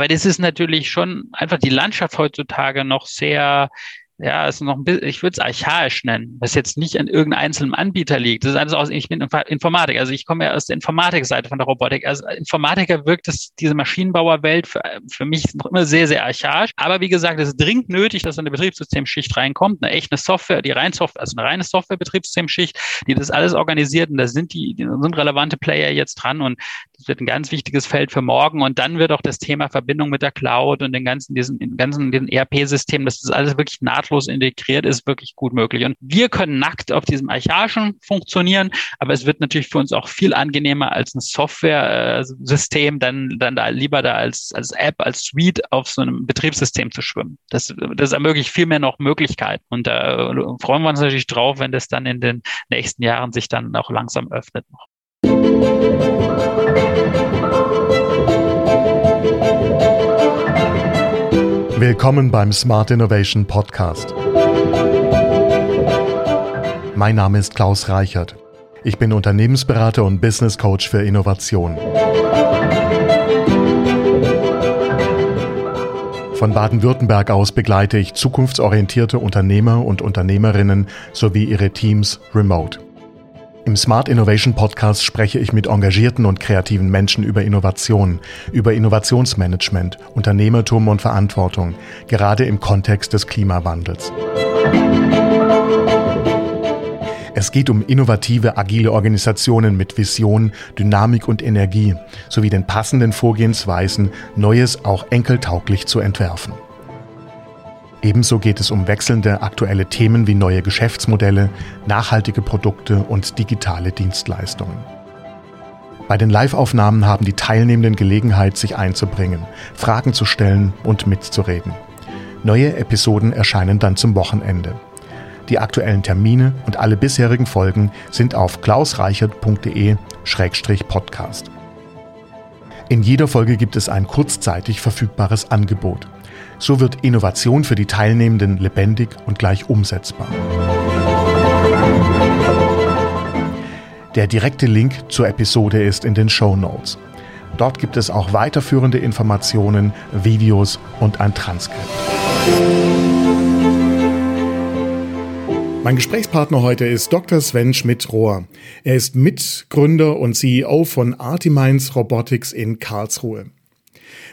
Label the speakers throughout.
Speaker 1: Aber das ist natürlich schon einfach die Landschaft heutzutage noch sehr ja, ist noch ein bisschen, ich würde es archaisch nennen, was jetzt nicht an irgendeinem einzelnen Anbieter liegt. Das ist alles aus, ich bin Informatik, also ich komme ja aus der Informatikseite von der Robotik. Als Informatiker wirkt es, diese Maschinenbauerwelt für, für mich noch immer sehr, sehr archaisch. Aber wie gesagt, es ist dringend nötig, dass eine Betriebssystemschicht reinkommt, eine echte Software, die rein Software, also eine reine Software-Betriebssystemschicht, die das alles organisiert und da sind die, die sind relevante Player jetzt dran und das wird ein ganz wichtiges Feld für morgen und dann wird auch das Thema Verbindung mit der Cloud und den ganzen, diesen, den ganzen, den ERP-System, das ist alles wirklich nahtlos nahtlos integriert ist, wirklich gut möglich. Und wir können nackt auf diesem Archaischen funktionieren, aber es wird natürlich für uns auch viel angenehmer als ein Software-System, dann, dann da lieber da als, als App, als Suite auf so einem Betriebssystem zu schwimmen. Das, das ermöglicht viel mehr noch Möglichkeiten. Und da freuen wir uns natürlich drauf, wenn das dann in den nächsten Jahren sich dann auch langsam öffnet noch.
Speaker 2: Willkommen beim Smart Innovation Podcast. Mein Name ist Klaus Reichert. Ich bin Unternehmensberater und Business Coach für Innovation. Von Baden-Württemberg aus begleite ich zukunftsorientierte Unternehmer und Unternehmerinnen sowie ihre Teams remote. Im Smart Innovation Podcast spreche ich mit engagierten und kreativen Menschen über Innovation, über Innovationsmanagement, Unternehmertum und Verantwortung, gerade im Kontext des Klimawandels. Es geht um innovative, agile Organisationen mit Vision, Dynamik und Energie sowie den passenden Vorgehensweisen, Neues auch enkeltauglich zu entwerfen. Ebenso geht es um wechselnde aktuelle Themen wie neue Geschäftsmodelle, nachhaltige Produkte und digitale Dienstleistungen. Bei den Live-Aufnahmen haben die Teilnehmenden Gelegenheit, sich einzubringen, Fragen zu stellen und mitzureden. Neue Episoden erscheinen dann zum Wochenende. Die aktuellen Termine und alle bisherigen Folgen sind auf klausreichert.de-podcast. In jeder Folge gibt es ein kurzzeitig verfügbares Angebot. So wird Innovation für die Teilnehmenden lebendig und gleich umsetzbar. Der direkte Link zur Episode ist in den Show Notes. Dort gibt es auch weiterführende Informationen, Videos und ein Transkript. Mein Gesprächspartner heute ist Dr. Sven Schmidt-Rohr. Er ist Mitgründer und CEO von Artimines Robotics in Karlsruhe.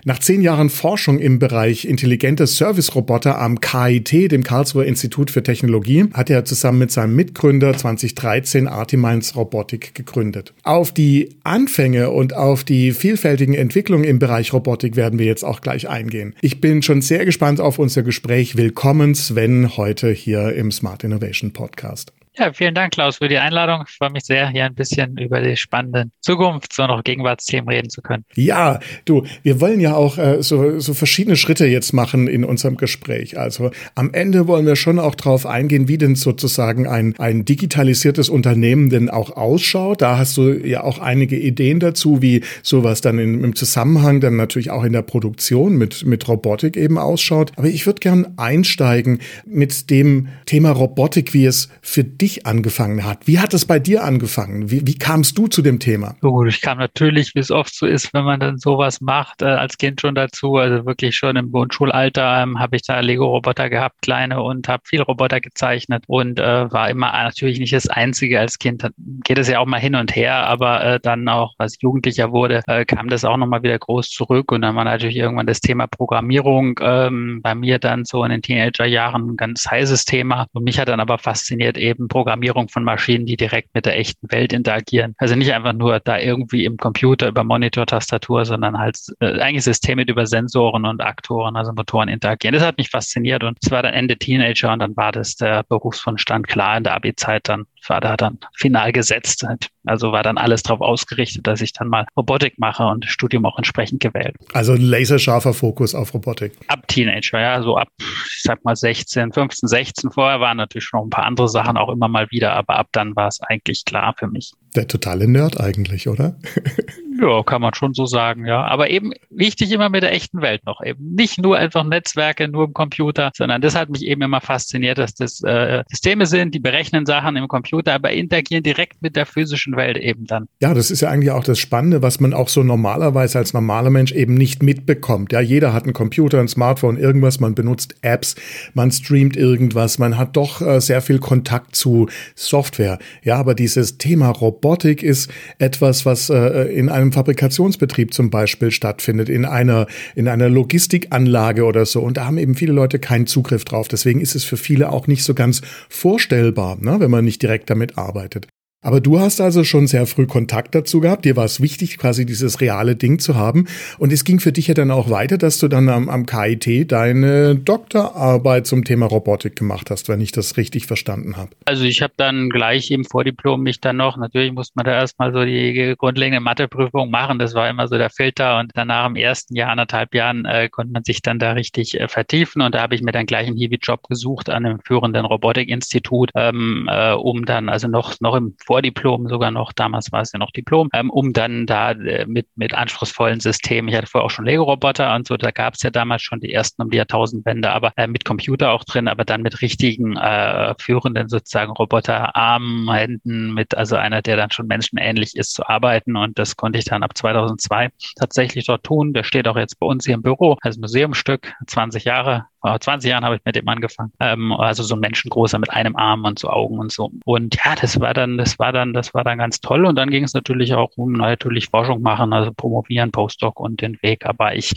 Speaker 2: Nach zehn Jahren Forschung im Bereich intelligente Service-Roboter am KIT, dem Karlsruher Institut für Technologie, hat er zusammen mit seinem Mitgründer 2013 Artimines Robotik gegründet. Auf die Anfänge und auf die vielfältigen Entwicklungen im Bereich Robotik werden wir jetzt auch gleich eingehen. Ich bin schon sehr gespannt auf unser Gespräch. Willkommen, Sven, heute hier im Smart Innovation Podcast.
Speaker 1: Ja, vielen Dank, Klaus, für die Einladung. Ich freue mich sehr, hier ein bisschen über die spannenden Zukunfts- und auch Gegenwartsthemen reden zu können.
Speaker 2: Ja, du, wir wollen ja auch äh, so, so verschiedene Schritte jetzt machen in unserem Gespräch. Also am Ende wollen wir schon auch darauf eingehen, wie denn sozusagen ein, ein digitalisiertes Unternehmen denn auch ausschaut. Da hast du ja auch einige Ideen dazu, wie sowas dann in, im Zusammenhang dann natürlich auch in der Produktion mit, mit Robotik eben ausschaut. Aber ich würde gern einsteigen mit dem Thema Robotik, wie es für dich dich angefangen hat. Wie hat es bei dir angefangen? Wie, wie kamst du zu dem Thema?
Speaker 1: Gut, ich kam natürlich, wie es oft so ist, wenn man dann sowas macht, äh, als Kind schon dazu. Also wirklich schon im Grundschulalter ähm, habe ich da Lego-Roboter gehabt, kleine, und habe viel Roboter gezeichnet und äh, war immer natürlich nicht das Einzige als Kind. Dann geht es ja auch mal hin und her, aber äh, dann auch, als Jugendlicher wurde, äh, kam das auch nochmal wieder groß zurück und dann war natürlich irgendwann das Thema Programmierung ähm, bei mir dann so in den Teenagerjahren ein ganz heißes Thema. Und mich hat dann aber fasziniert eben Programmierung von Maschinen, die direkt mit der echten Welt interagieren. Also nicht einfach nur da irgendwie im Computer über Monitor-Tastatur, sondern halt äh, eigentlich Systeme über Sensoren und Aktoren, also Motoren interagieren. Das hat mich fasziniert und es war dann Ende Teenager und dann war das der Berufswunschstand klar in der Abi-Zeit dann war da dann final gesetzt. Also war dann alles darauf ausgerichtet, dass ich dann mal Robotik mache und das Studium auch entsprechend gewählt.
Speaker 2: Also ein laserscharfer Fokus auf Robotik.
Speaker 1: Ab Teenager, ja, so ab, ich sag mal 16, 15, 16. Vorher waren natürlich schon ein paar andere Sachen auch immer immer mal wieder, aber ab dann war es eigentlich klar für mich.
Speaker 2: Der totale Nerd eigentlich, oder?
Speaker 1: Ja, kann man schon so sagen, ja. Aber eben wichtig immer mit der echten Welt noch. Eben nicht nur einfach Netzwerke, nur im Computer, sondern das hat mich eben immer fasziniert, dass das äh, Systeme sind, die berechnen Sachen im Computer, aber interagieren direkt mit der physischen Welt eben dann.
Speaker 2: Ja, das ist ja eigentlich auch das Spannende, was man auch so normalerweise als normaler Mensch eben nicht mitbekommt. Ja, jeder hat einen Computer, ein Smartphone, irgendwas, man benutzt Apps, man streamt irgendwas, man hat doch äh, sehr viel Kontakt zu Software. Ja, aber dieses Thema Robotik ist etwas, was äh, in einem einem Fabrikationsbetrieb zum Beispiel stattfindet, in einer, in einer Logistikanlage oder so. Und da haben eben viele Leute keinen Zugriff drauf. Deswegen ist es für viele auch nicht so ganz vorstellbar, ne, wenn man nicht direkt damit arbeitet. Aber du hast also schon sehr früh Kontakt dazu gehabt. Dir war es wichtig, quasi dieses reale Ding zu haben. Und es ging für dich ja dann auch weiter, dass du dann am, am KIT deine Doktorarbeit zum Thema Robotik gemacht hast, wenn ich das richtig verstanden habe.
Speaker 1: Also ich habe dann gleich im Vordiplom mich dann noch, natürlich musste man da erstmal so die grundlegende Matheprüfung machen. Das war immer so der Filter. Und danach im ersten Jahr, anderthalb Jahren, äh, konnte man sich dann da richtig äh, vertiefen. Und da habe ich mir dann gleich einen Hiwi-Job gesucht an einem führenden Robotikinstitut, ähm, äh, um dann also noch, noch im Vordiplom sogar noch, damals war es ja noch Diplom, ähm, um dann da äh, mit, mit anspruchsvollen Systemen, ich hatte vorher auch schon Lego-Roboter und so, da gab es ja damals schon die ersten um die Jahrtausendwende, aber äh, mit Computer auch drin, aber dann mit richtigen äh, führenden sozusagen Roboter, Armen, Händen, mit also einer, der dann schon menschenähnlich ist, zu arbeiten. Und das konnte ich dann ab 2002 tatsächlich dort tun. Der steht auch jetzt bei uns hier im Büro als Museumstück, 20 Jahre vor 20 Jahren habe ich mit dem angefangen. Ähm, also so ein Menschengroßer mit einem Arm und so Augen und so. Und ja, das war dann, das war dann, das war dann ganz toll. Und dann ging es natürlich auch um natürlich Forschung machen, also promovieren, Postdoc und den Weg. Aber ich,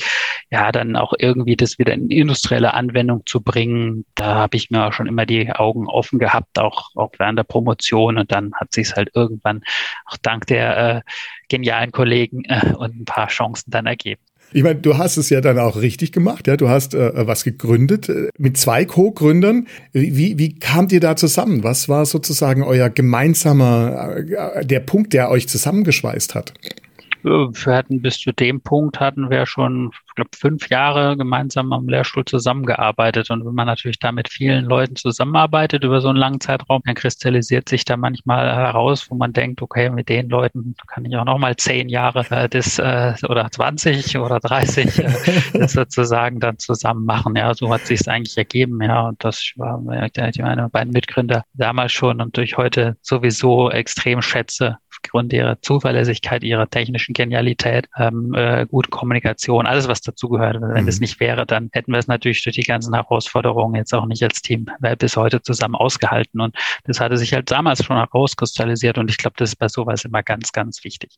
Speaker 1: ja, dann auch irgendwie das wieder in industrielle Anwendung zu bringen, da habe ich mir auch schon immer die Augen offen gehabt, auch, auch während der Promotion. Und dann hat sich es halt irgendwann auch dank der äh, genialen Kollegen äh, und ein paar Chancen dann ergeben.
Speaker 2: Ich meine, du hast es ja dann auch richtig gemacht, ja. Du hast äh, was gegründet äh, mit zwei Co-Gründern. Wie, wie kamt ihr da zusammen? Was war sozusagen euer gemeinsamer, äh, der Punkt, der euch zusammengeschweißt hat?
Speaker 1: Wir hatten bis zu dem Punkt hatten wir schon, ich glaube, fünf Jahre gemeinsam am Lehrstuhl zusammengearbeitet. Und wenn man natürlich da mit vielen Leuten zusammenarbeitet über so einen langen Zeitraum, dann kristallisiert sich da manchmal heraus, wo man denkt, okay, mit den Leuten kann ich auch noch mal zehn Jahre äh, das, äh, oder 20 oder 30 äh, das sozusagen dann zusammen machen. Ja, so hat sich es eigentlich ergeben. Ja, und das war ich meine beiden Mitgründer damals schon und durch heute sowieso extrem schätze aufgrund ihrer Zuverlässigkeit, ihrer technischen Genialität, ähm, äh, gute Kommunikation, alles, was dazugehört. Wenn mhm. das nicht wäre, dann hätten wir es natürlich durch die ganzen Herausforderungen jetzt auch nicht als Team äh, bis heute zusammen ausgehalten. Und das hatte sich halt damals schon herauskristallisiert. Und ich glaube, das ist bei sowas immer ganz, ganz wichtig.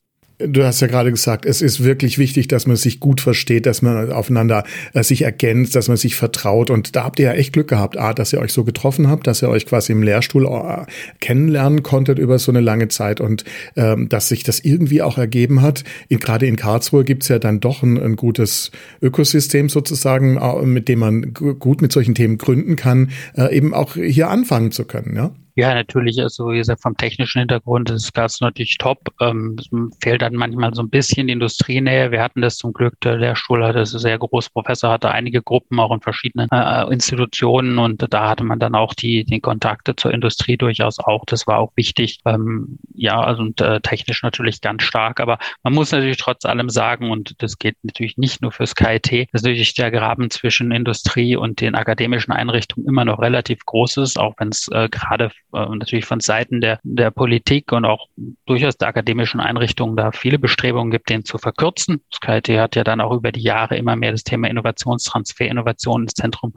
Speaker 2: Du hast ja gerade gesagt, es ist wirklich wichtig, dass man sich gut versteht, dass man aufeinander äh, sich ergänzt, dass man sich vertraut. Und da habt ihr ja echt Glück gehabt, A, dass ihr euch so getroffen habt, dass ihr euch quasi im Lehrstuhl äh, kennenlernen konntet über so eine lange Zeit und ähm, dass sich das irgendwie auch ergeben hat. Gerade in Karlsruhe gibt's ja dann doch ein, ein gutes Ökosystem sozusagen, mit dem man gut mit solchen Themen gründen kann, äh, eben auch hier anfangen zu können. Ja?
Speaker 1: Ja, natürlich, also wie gesagt, vom technischen Hintergrund ist das natürlich top. Ähm, fehlt dann manchmal so ein bisschen die Industrienähe. Wir hatten das zum Glück, der Lehrstuhl hatte, das sehr groß, Professor hatte einige Gruppen auch in verschiedenen äh, Institutionen und da hatte man dann auch die, die Kontakte zur Industrie durchaus auch. Das war auch wichtig. Ähm, ja, also und äh, technisch natürlich ganz stark, aber man muss natürlich trotz allem sagen, und das geht natürlich nicht nur fürs KIT, dass natürlich der Graben zwischen Industrie und den akademischen Einrichtungen immer noch relativ groß ist, auch wenn es äh, gerade natürlich von Seiten der, der Politik und auch durchaus der akademischen Einrichtungen da viele Bestrebungen gibt, den zu verkürzen. Das KIT hat ja dann auch über die Jahre immer mehr das Thema Innovationstransfer, Innovation ins Zentrum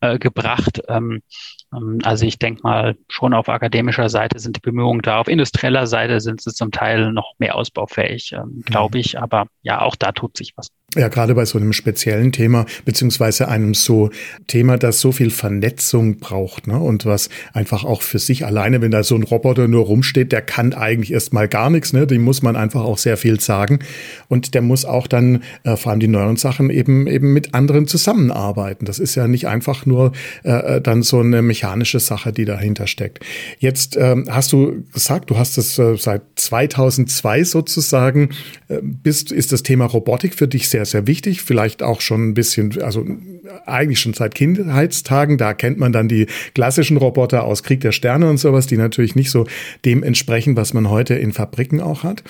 Speaker 1: äh, gebracht. Ähm, ähm, also ich denke mal, schon auf akademischer Seite sind die Bemühungen da. Auf industrieller Seite sind sie zum Teil noch mehr ausbaufähig, ähm, glaube mhm. ich. Aber ja, auch da tut sich was.
Speaker 2: Ja, gerade bei so einem speziellen Thema, beziehungsweise einem so Thema, das so viel Vernetzung braucht, ne? Und was einfach auch für sich alleine, wenn da so ein Roboter nur rumsteht, der kann eigentlich erstmal gar nichts, ne? Dem muss man einfach auch sehr viel sagen. Und der muss auch dann, äh, vor allem die neuen Sachen, eben eben mit anderen zusammenarbeiten. Das ist ja nicht einfach nur äh, äh dann so eine mechanische Sache, die dahinter steckt. Jetzt ähm, hast du gesagt, du hast es äh, seit 2002 sozusagen, äh, bist, ist das Thema Robotik für dich sehr sehr, sehr wichtig. Vielleicht auch schon ein bisschen, also eigentlich schon seit Kindheitstagen. Da kennt man dann die klassischen Roboter aus Krieg der Sterne und sowas, die natürlich nicht so dem entsprechen, was man heute in Fabriken auch hat.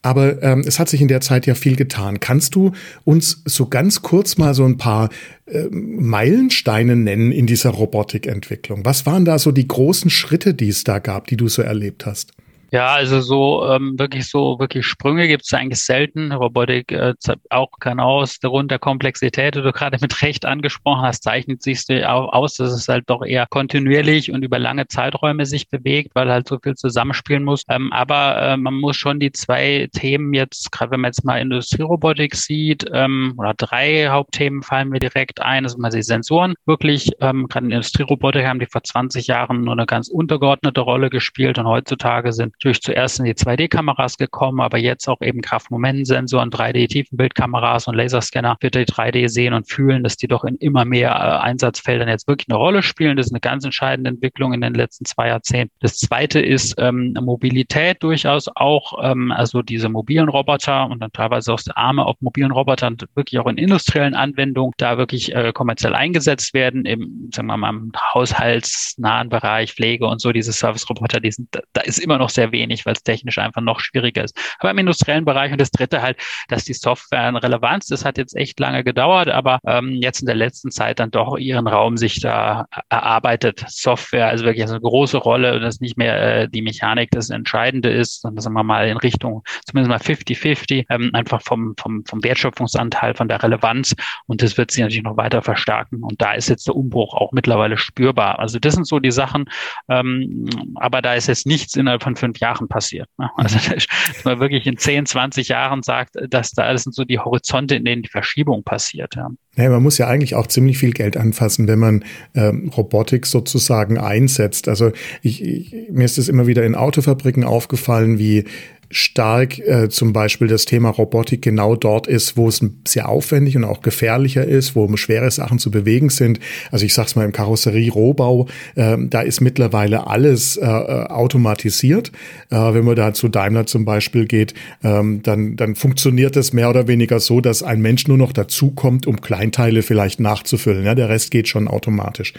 Speaker 2: Aber ähm, es hat sich in der Zeit ja viel getan. Kannst du uns so ganz kurz mal so ein paar äh, Meilensteine nennen in dieser Robotikentwicklung? Was waren da so die großen Schritte, die es da gab, die du so erlebt hast?
Speaker 1: Ja, also so ähm, wirklich so wirklich Sprünge gibt es eigentlich selten. Robotik äh, auch kann aus der Grund der Komplexität, die du gerade mit Recht angesprochen hast, zeichnet sich aus, dass es halt doch eher kontinuierlich und über lange Zeiträume sich bewegt, weil halt so viel zusammenspielen muss. Ähm, aber äh, man muss schon die zwei Themen jetzt, gerade wenn man jetzt mal Industrierobotik sieht, ähm, oder drei Hauptthemen fallen mir direkt ein. Das sind mal die Sensoren. Wirklich, ähm, gerade in Industrierobotik haben die vor 20 Jahren nur eine ganz untergeordnete Rolle gespielt und heutzutage sind natürlich zuerst in die 2D-Kameras gekommen, aber jetzt auch eben Kraftmomentsensoren, 3D-Tiefenbildkameras und Laserscanner für die 3D sehen und fühlen, dass die doch in immer mehr äh, Einsatzfeldern jetzt wirklich eine Rolle spielen. Das ist eine ganz entscheidende Entwicklung in den letzten zwei Jahrzehnten. Das zweite ist ähm, Mobilität durchaus auch, ähm, also diese mobilen Roboter und dann teilweise auch Arme auf mobilen Robotern wirklich auch in industriellen Anwendungen da wirklich äh, kommerziell eingesetzt werden, im, sagen wir mal, im haushaltsnahen Bereich, Pflege und so, diese Service-Roboter, die sind, da ist immer noch sehr wenig, weil es technisch einfach noch schwieriger ist. Aber im industriellen Bereich und das dritte halt, dass die Software eine Relevanz, das hat jetzt echt lange gedauert, aber ähm, jetzt in der letzten Zeit dann doch ihren Raum sich da erarbeitet. Software, also wirklich eine große Rolle und das nicht mehr äh, die Mechanik das Entscheidende ist, sondern sagen wir mal in Richtung zumindest mal 50-50, ähm, einfach vom, vom, vom Wertschöpfungsanteil, von der Relevanz und das wird sich natürlich noch weiter verstärken und da ist jetzt der Umbruch auch mittlerweile spürbar. Also das sind so die Sachen, ähm, aber da ist jetzt nichts innerhalb von fünf Jahren passiert. Ne? Also dass man wirklich in 10, 20 Jahren sagt, dass da alles sind so die Horizonte, in denen die Verschiebung passiert. Ja.
Speaker 2: Naja, man muss ja eigentlich auch ziemlich viel Geld anfassen, wenn man ähm, Robotik sozusagen einsetzt. Also ich, ich, mir ist es immer wieder in Autofabriken aufgefallen, wie stark äh, zum Beispiel das Thema Robotik genau dort ist, wo es sehr aufwendig und auch gefährlicher ist, wo schwere Sachen zu bewegen sind. Also ich sag's mal im Karosserie-Rohbau, äh, da ist mittlerweile alles äh, äh, automatisiert. Äh, wenn man da zu Daimler zum Beispiel geht, ähm, dann, dann funktioniert es mehr oder weniger so, dass ein Mensch nur noch dazukommt, um Kleinteile vielleicht nachzufüllen. Ja, der Rest geht schon automatisch.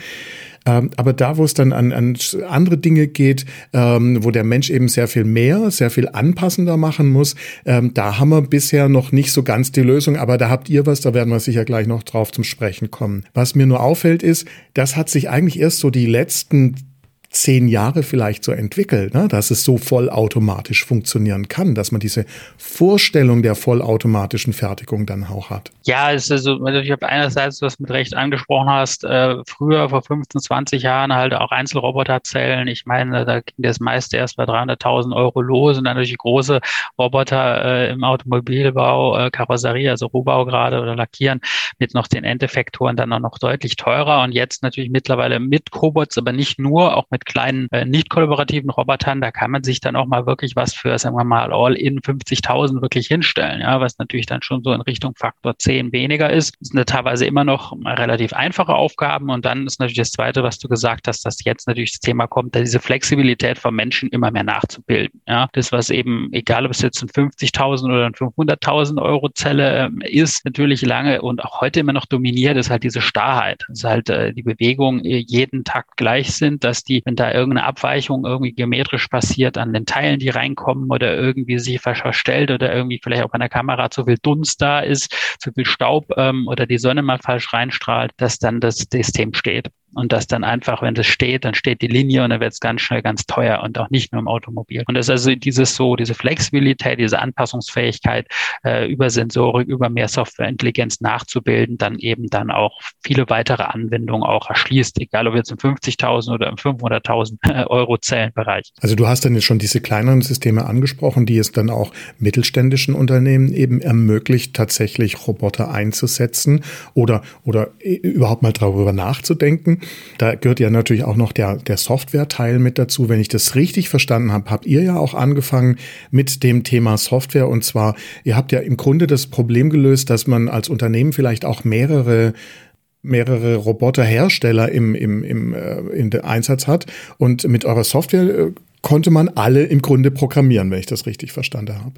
Speaker 2: Ähm, aber da, wo es dann an, an andere Dinge geht, ähm, wo der Mensch eben sehr viel mehr, sehr viel anpassender machen muss, ähm, da haben wir bisher noch nicht so ganz die Lösung. Aber da habt ihr was, da werden wir sicher gleich noch drauf zum Sprechen kommen. Was mir nur auffällt ist, das hat sich eigentlich erst so die letzten zehn Jahre vielleicht so entwickelt, ne? dass es so vollautomatisch funktionieren kann, dass man diese Vorstellung der vollautomatischen Fertigung dann auch hat.
Speaker 1: Ja, es ist also, ich habe einerseits, was mit Recht angesprochen hast, äh, früher vor 15, 20 Jahren halt auch Einzelroboterzellen. Ich meine, da ging das meiste erst bei 300.000 Euro los und dann natürlich große Roboter äh, im Automobilbau, äh, Karosserie, also Rohbau gerade oder Lackieren mit noch den Endeffektoren dann auch noch deutlich teurer und jetzt natürlich mittlerweile mit Cobots, aber nicht nur, auch mit kleinen äh, nicht kollaborativen Robotern, da kann man sich dann auch mal wirklich was für, sagen wir mal, All-in 50.000 wirklich hinstellen, ja, was natürlich dann schon so in Richtung Faktor 10 weniger ist. Das sind teilweise immer noch relativ einfache Aufgaben und dann ist natürlich das Zweite, was du gesagt hast, dass jetzt natürlich das Thema kommt, diese Flexibilität von Menschen immer mehr nachzubilden. Ja, das, was eben, egal ob es jetzt ein 50.000 oder ein 500.000 Euro Zelle äh, ist, natürlich lange und auch heute immer noch dominiert, ist halt diese Starrheit. dass halt äh, die Bewegungen jeden Takt gleich sind, dass die, wenn da irgendeine Abweichung irgendwie geometrisch passiert an den Teilen, die reinkommen oder irgendwie sich verstellt oder irgendwie vielleicht auch an der Kamera zu viel Dunst da ist, zu viel Staub ähm, oder die Sonne mal falsch reinstrahlt, dass dann das System steht und das dann einfach, wenn das steht, dann steht die Linie und dann wird es ganz schnell ganz teuer und auch nicht nur im Automobil. Und das ist also dieses so, diese Flexibilität, diese Anpassungsfähigkeit äh, über Sensorik, über mehr Softwareintelligenz nachzubilden, dann eben dann auch viele weitere Anwendungen auch erschließt, egal ob jetzt im 50.000 oder im 500.000 Euro Zellenbereich.
Speaker 2: Also du hast dann jetzt schon diese kleineren Systeme angesprochen, die es dann auch mittelständischen Unternehmen eben ermöglicht, tatsächlich Roboter einzusetzen oder, oder überhaupt mal darüber nachzudenken. Da gehört ja natürlich auch noch der, der Software-Teil mit dazu. Wenn ich das richtig verstanden habe, habt ihr ja auch angefangen mit dem Thema Software. Und zwar, ihr habt ja im Grunde das Problem gelöst, dass man als Unternehmen vielleicht auch mehrere mehrere Roboterhersteller im, im, im äh, der Einsatz hat. Und mit eurer Software äh, konnte man alle im Grunde programmieren, wenn ich das richtig verstanden habe.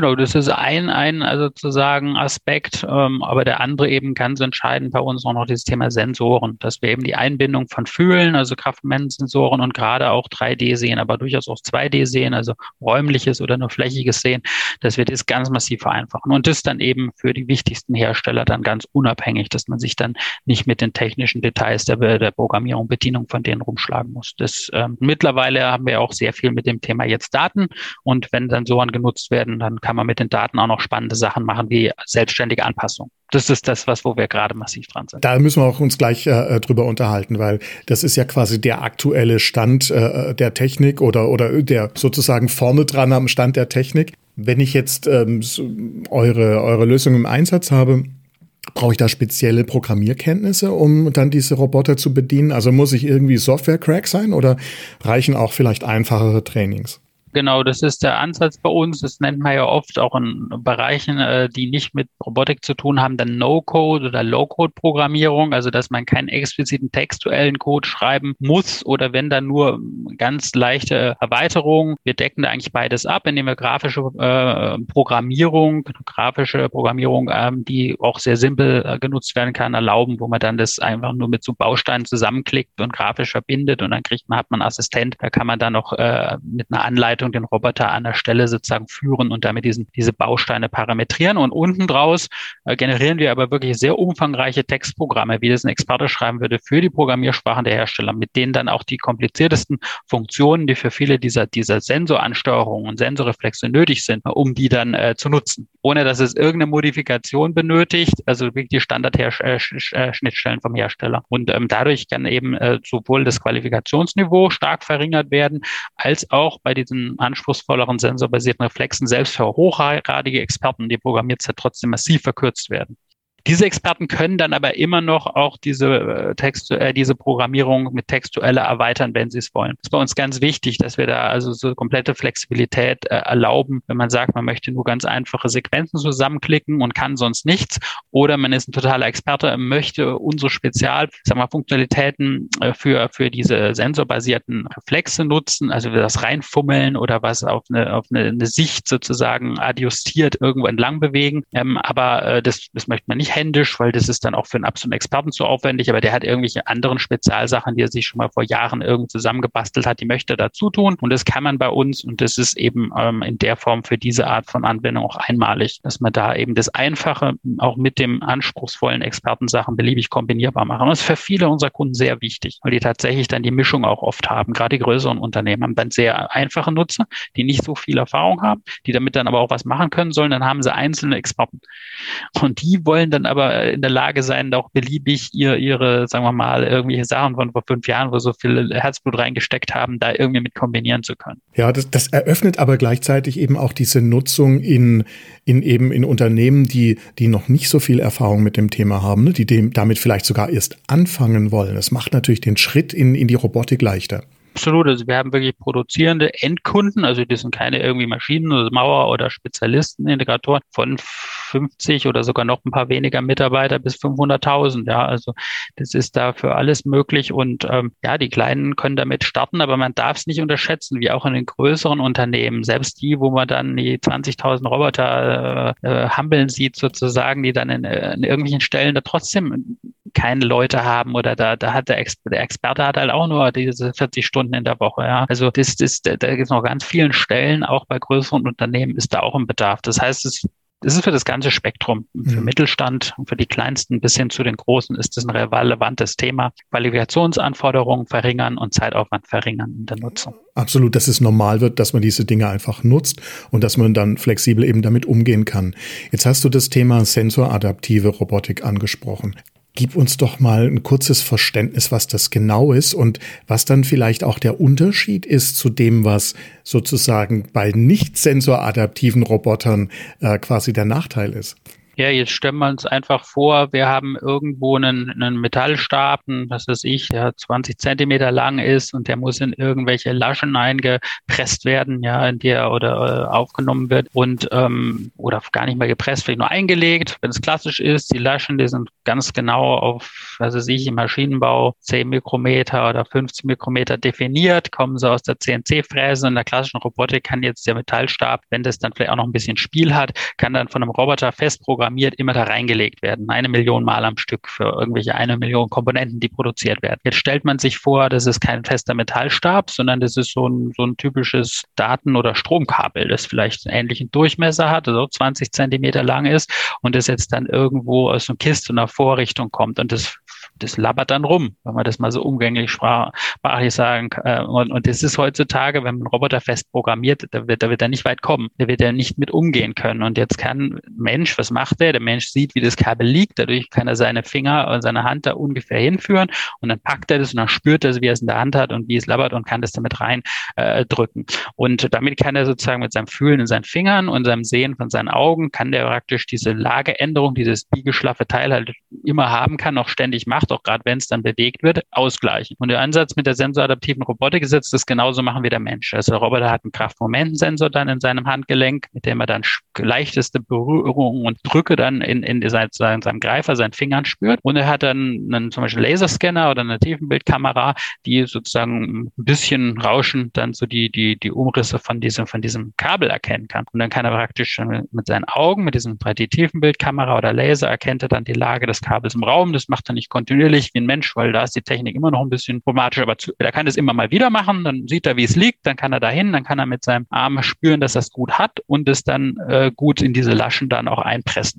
Speaker 1: Genau, das ist ein, ein also sozusagen Aspekt, ähm, aber der andere eben ganz entscheidend bei uns auch noch dieses Thema Sensoren, dass wir eben die Einbindung von Fühlen, also Kraftmomentsensoren und gerade auch 3D sehen, aber durchaus auch 2D sehen, also räumliches oder nur flächiges sehen, dass wir das ganz massiv vereinfachen und das dann eben für die wichtigsten Hersteller dann ganz unabhängig, dass man sich dann nicht mit den technischen Details der, der Programmierung, Bedienung von denen rumschlagen muss. Das ähm, mittlerweile haben wir auch sehr viel mit dem Thema jetzt Daten und wenn Sensoren genutzt werden, dann kann kann man mit den Daten auch noch spannende Sachen machen, wie selbstständige Anpassung. Das ist das, was wo wir gerade massiv dran sind.
Speaker 2: Da müssen wir auch uns gleich äh, drüber unterhalten, weil das ist ja quasi der aktuelle Stand äh, der Technik oder oder der sozusagen vorne dran am Stand der Technik. Wenn ich jetzt ähm, eure eure Lösung im Einsatz habe, Brauche ich da spezielle Programmierkenntnisse, um dann diese Roboter zu bedienen? Also muss ich irgendwie Software-Crack sein oder reichen auch vielleicht einfachere Trainings?
Speaker 1: Genau, das ist der Ansatz bei uns. Das nennt man ja oft auch in Bereichen, äh, die nicht mit Robotik zu tun haben, dann No-Code oder Low-Code-Programmierung, also dass man keinen expliziten textuellen Code schreiben muss oder wenn dann nur ganz leichte Erweiterungen. Wir decken da eigentlich beides ab, indem wir grafische äh, Programmierung, grafische Programmierung, ähm, die auch sehr simpel äh, genutzt werden kann, erlauben, wo man dann das einfach nur mit so Bausteinen zusammenklickt und grafisch verbindet und dann kriegt man, hat man Assistent, da kann man dann noch äh, mit einer Anleitung Anleitung den Roboter an der Stelle sozusagen führen und damit diesen, diese Bausteine parametrieren. Und unten draus äh, generieren wir aber wirklich sehr umfangreiche Textprogramme, wie das ein Experte schreiben würde, für die Programmiersprachen der Hersteller, mit denen dann auch die kompliziertesten Funktionen, die für viele dieser, dieser Sensoransteuerungen und Sensorreflexe nötig sind, um die dann äh, zu nutzen, ohne dass es irgendeine Modifikation benötigt, also wirklich die Standardschnittstellen äh, vom Hersteller. Und ähm, dadurch kann eben äh, sowohl das Qualifikationsniveau stark verringert werden, als auch bei diesen anspruchsvolleren sensorbasierten Reflexen selbst für hochgradige Experten die Programmierzeit trotzdem massiv verkürzt werden. Diese Experten können dann aber immer noch auch diese äh, Text, äh, diese Programmierung mit textueller erweitern, wenn sie es wollen. Das ist bei uns ganz wichtig, dass wir da also so komplette Flexibilität äh, erlauben, wenn man sagt, man möchte nur ganz einfache Sequenzen zusammenklicken und kann sonst nichts, oder man ist ein totaler Experte, möchte unsere Spezial, sagen wir, Funktionalitäten äh, für für diese sensorbasierten Reflexe nutzen, also das reinfummeln oder was auf eine auf eine, eine Sicht sozusagen adjustiert irgendwo entlang bewegen, ähm, aber äh, das das möchte man nicht nicht händisch, weil das ist dann auch für einen absoluten Experten zu aufwendig, aber der hat irgendwelche anderen Spezialsachen, die er sich schon mal vor Jahren irgendwo zusammengebastelt hat, die möchte er dazu tun. Und das kann man bei uns und das ist eben ähm, in der Form für diese Art von Anwendung auch einmalig, dass man da eben das Einfache auch mit dem anspruchsvollen Expertensachen beliebig kombinierbar machen. Und das ist für viele unserer Kunden sehr wichtig, weil die tatsächlich dann die Mischung auch oft haben. Gerade die größeren Unternehmen haben dann sehr einfache Nutzer, die nicht so viel Erfahrung haben, die damit dann aber auch was machen können sollen. Dann haben sie einzelne Experten. Und die wollen dann dann aber in der Lage sein, auch beliebig ihr, ihre, sagen wir mal, irgendwelche Sachen von vor fünf Jahren, wo so viel Herzblut reingesteckt haben, da irgendwie mit kombinieren zu können.
Speaker 2: Ja, das, das eröffnet aber gleichzeitig eben auch diese Nutzung in, in eben in Unternehmen, die, die noch nicht so viel Erfahrung mit dem Thema haben, ne? die dem, damit vielleicht sogar erst anfangen wollen. Das macht natürlich den Schritt in, in die Robotik leichter.
Speaker 1: Absolut. Also wir haben wirklich produzierende Endkunden, also das sind keine irgendwie Maschinen oder Mauer oder Spezialisten, Integratoren von 50 oder sogar noch ein paar weniger Mitarbeiter bis 500.000. Ja, also das ist da für alles möglich und ähm, ja, die Kleinen können damit starten, aber man darf es nicht unterschätzen, wie auch in den größeren Unternehmen, selbst die, wo man dann die 20.000 Roboter äh, äh, hampeln sieht sozusagen, die dann in, in irgendwelchen Stellen da trotzdem keine Leute haben oder da, da hat der, Ex der Experte hat halt auch nur diese 40 Stunden in der Woche. Ja. Also das, das, da gibt es noch ganz vielen Stellen, auch bei größeren Unternehmen ist da auch ein Bedarf. Das heißt, es das ist für das ganze Spektrum. Für mhm. Mittelstand und für die Kleinsten bis hin zu den Großen ist das ein relevantes Thema. Qualifikationsanforderungen verringern und Zeitaufwand verringern in der Nutzung.
Speaker 2: Absolut, dass es normal wird, dass man diese Dinge einfach nutzt und dass man dann flexibel eben damit umgehen kann. Jetzt hast du das Thema sensoradaptive Robotik angesprochen. Gib uns doch mal ein kurzes Verständnis, was das genau ist und was dann vielleicht auch der Unterschied ist zu dem, was sozusagen bei nicht sensoradaptiven Robotern äh, quasi der Nachteil ist.
Speaker 1: Ja, jetzt stellen wir uns einfach vor, wir haben irgendwo einen, einen Metallstab, was weiß ich, der 20 Zentimeter lang ist und der muss in irgendwelche Laschen eingepresst werden, ja, in der oder äh, aufgenommen wird und ähm, oder gar nicht mehr gepresst, vielleicht nur eingelegt, wenn es klassisch ist. Die Laschen, die sind ganz genau auf, was weiß ich, im Maschinenbau 10 Mikrometer oder 15 Mikrometer definiert, kommen sie aus der CNC-Fräse. In der klassischen Robotik kann jetzt der Metallstab, wenn das dann vielleicht auch noch ein bisschen Spiel hat, kann dann von einem Roboter fest programmiert immer da reingelegt werden. Eine Million Mal am Stück für irgendwelche eine Million Komponenten, die produziert werden. Jetzt stellt man sich vor, das ist kein fester Metallstab, sondern das ist so ein, so ein typisches Daten- oder Stromkabel, das vielleicht einen ähnlichen Durchmesser hat, also 20 Zentimeter lang ist und das jetzt dann irgendwo aus einer Kiste einer Vorrichtung kommt und das das labbert dann rum, wenn man das mal so umgänglich sprachlich sagen kann. Und, und das ist heutzutage, wenn man Roboter fest programmiert, da wird, da wird er nicht weit kommen. Da wird er nicht mit umgehen können. Und jetzt kann Mensch, was macht er? Der Mensch sieht, wie das Kabel liegt. Dadurch kann er seine Finger und seine Hand da ungefähr hinführen. Und dann packt er das und dann spürt er, wie er es in der Hand hat und wie es labbert und kann das damit rein äh, drücken. Und damit kann er sozusagen mit seinem Fühlen in seinen Fingern und seinem Sehen von seinen Augen, kann der praktisch diese Lageänderung, dieses biegeschlaffe Teil halt immer haben kann, auch ständig macht, auch gerade wenn es dann bewegt wird, ausgleichen. Und der Ansatz mit der sensoradaptiven Robotik ist jetzt, das genauso machen wie der Mensch. Also der Roboter hat einen Kraftmomentensensor dann in seinem Handgelenk, mit dem er dann leichteste Berührungen und Drücke dann in, in, in seinem Greifer, seinen Fingern spürt. Und er hat dann einen, zum Beispiel Laserscanner oder eine Tiefenbildkamera, die sozusagen ein bisschen rauschend dann so die, die, die Umrisse von diesem, von diesem Kabel erkennen kann. Und dann kann er praktisch mit seinen Augen, mit diesem 3D-Tiefenbildkamera oder Laser erkennt er dann die Lage des Kabels im Raum. Das macht er nicht kontinuierlich wie ein Mensch, weil da ist die Technik immer noch ein bisschen problematisch, aber er kann es immer mal wieder machen, dann sieht er, wie es liegt, dann kann er dahin, dann kann er mit seinem Arm spüren, dass es gut hat und es dann äh, gut in diese Laschen dann auch einpressen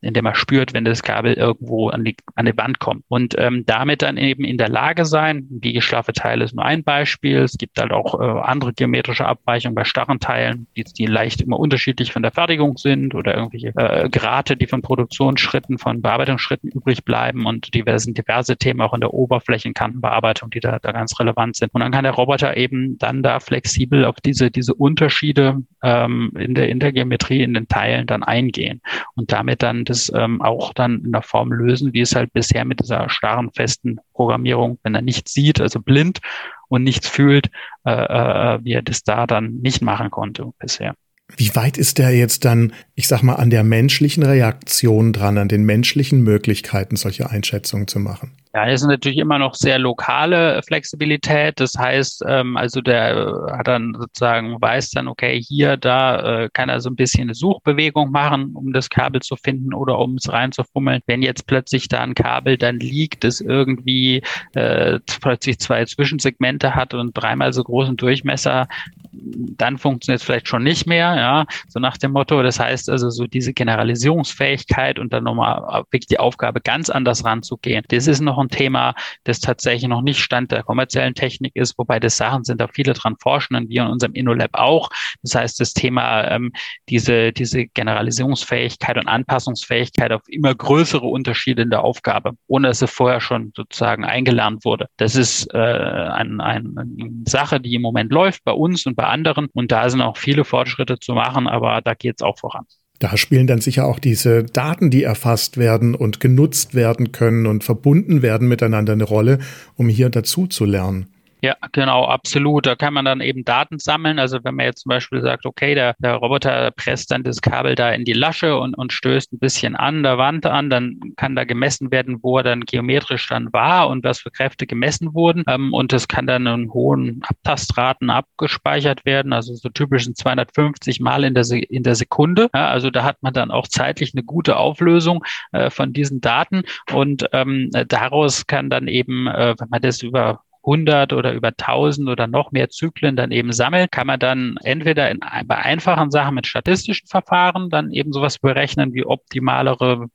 Speaker 1: indem er spürt, wenn das Kabel irgendwo an die, an die Wand kommt. Und ähm, damit dann eben in der Lage sein, biegeschlaffe Teile ist nur ein Beispiel. Es gibt halt auch äh, andere geometrische Abweichungen bei starren Teilen, die, die leicht immer unterschiedlich von der Fertigung sind oder irgendwelche äh, Grate, die von Produktionsschritten, von Bearbeitungsschritten übrig bleiben und diverse, diverse Themen auch in der Oberflächenkantenbearbeitung, die da, da ganz relevant sind. Und dann kann der Roboter eben dann da flexibel auf diese, diese Unterschiede ähm, in, der, in der Geometrie, in den Teilen dann eingehen und damit dann das ähm, auch dann in der Form lösen, wie es halt bisher mit dieser starren, festen Programmierung, wenn er nichts sieht, also blind und nichts fühlt, äh, äh, wie er das da dann nicht machen konnte bisher.
Speaker 2: Wie weit ist der jetzt dann, ich sag mal, an der menschlichen Reaktion dran, an den menschlichen Möglichkeiten, solche Einschätzungen zu machen?
Speaker 1: Ja, es ist natürlich immer noch sehr lokale Flexibilität. Das heißt, ähm, also der hat dann sozusagen weiß dann, okay, hier, da äh, kann er so ein bisschen eine Suchbewegung machen, um das Kabel zu finden oder um es reinzufummeln. Wenn jetzt plötzlich da ein Kabel dann liegt, das irgendwie äh, plötzlich zwei Zwischensegmente hat und dreimal so großen Durchmesser, dann funktioniert es vielleicht schon nicht mehr, ja, so nach dem Motto. Das heißt also so diese Generalisierungsfähigkeit und dann nochmal wirklich die Aufgabe ganz anders ranzugehen. Das ist noch ein Thema, das tatsächlich noch nicht Stand der kommerziellen Technik ist, wobei das Sachen sind, da viele dran forschen und wir in unserem InnoLab auch. Das heißt, das Thema, ähm, diese, diese Generalisierungsfähigkeit und Anpassungsfähigkeit auf immer größere Unterschiede in der Aufgabe, ohne dass sie vorher schon sozusagen eingelernt wurde. Das ist äh, ein, ein, eine Sache, die im Moment läuft bei uns und bei anderen. Und da sind auch viele Fortschritte zu machen, aber da geht es auch voran.
Speaker 2: Da spielen dann sicher auch diese Daten, die erfasst werden und genutzt werden können und verbunden werden miteinander eine Rolle, um hier dazu zu lernen.
Speaker 1: Ja, genau, absolut. Da kann man dann eben Daten sammeln. Also wenn man jetzt zum Beispiel sagt, okay, der, der Roboter presst dann das Kabel da in die Lasche und, und stößt ein bisschen an der Wand an, dann kann da gemessen werden, wo er dann geometrisch dann war und was für Kräfte gemessen wurden. Ähm, und das kann dann in hohen Abtastraten abgespeichert werden, also so typisch 250 Mal in der, Se in der Sekunde. Ja, also da hat man dann auch zeitlich eine gute Auflösung äh, von diesen Daten und ähm, daraus kann dann eben, äh, wenn man das über 100 oder über 1000 oder noch mehr Zyklen dann eben sammelt, kann man dann entweder in, bei einfachen Sachen mit statistischen Verfahren dann eben sowas berechnen wie optimalere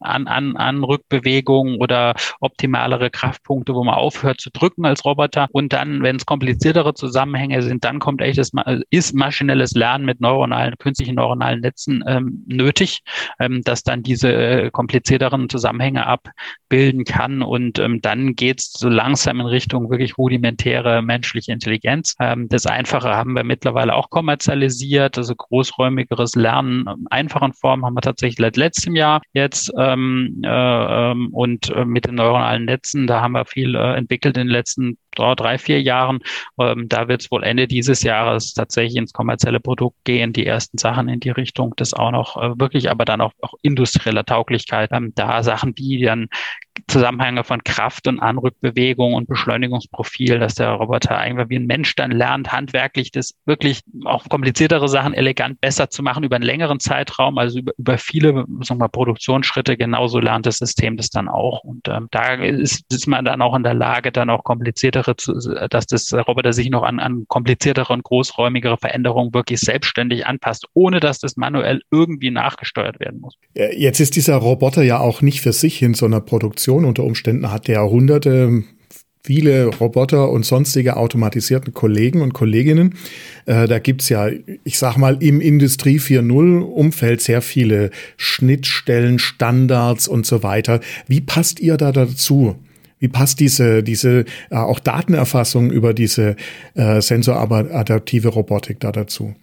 Speaker 1: An An Anrückbewegungen oder optimalere Kraftpunkte, wo man aufhört zu drücken als Roboter. Und dann, wenn es kompliziertere Zusammenhänge sind, dann kommt echtes, ist maschinelles Lernen mit neuronalen, künstlichen neuronalen Netzen ähm, nötig, ähm, dass dann diese äh, komplizierteren Zusammenhänge abbilden kann. Und ähm, dann geht es so langsam in Richtung wirklich rudimentäre menschliche Intelligenz. Ähm, das Einfache haben wir mittlerweile auch kommerzialisiert, also großräumigeres Lernen in einfachen Formen haben wir tatsächlich seit letztem Jahr jetzt ähm, äh, ähm, und äh, mit den neuronalen Netzen, da haben wir viel äh, entwickelt in den letzten drei, vier Jahren. Ähm, da wird es wohl Ende dieses Jahres tatsächlich ins kommerzielle Produkt gehen, die ersten Sachen in die Richtung, das auch noch äh, wirklich, aber dann auch, auch industrieller Tauglichkeit. Ähm, da Sachen, die dann Zusammenhänge von Kraft und Anrückbewegung und Beschleunigungsprofil, dass der Roboter einfach wie ein Mensch dann lernt, handwerklich das wirklich auch kompliziertere Sachen elegant besser zu machen über einen längeren Zeitraum, also über, über viele sagen wir, Produktionsschritte. Genauso lernt das System das dann auch. Und ähm, da ist, ist man dann auch in der Lage, dann auch kompliziertere, zu, dass das Roboter sich noch an, an kompliziertere und großräumigere Veränderungen wirklich selbstständig anpasst, ohne dass das manuell irgendwie nachgesteuert werden muss.
Speaker 2: Jetzt ist dieser Roboter ja auch nicht für sich in so einer Produktion. Unter Umständen hat der hunderte viele Roboter und sonstige automatisierten Kollegen und Kolleginnen. Äh, da gibt's ja, ich sag mal, im Industrie 4.0 Umfeld sehr viele Schnittstellen, Standards und so weiter. Wie passt ihr da dazu? Wie passt diese, diese äh, auch Datenerfassung über diese äh, sensoradaptive Robotik da dazu?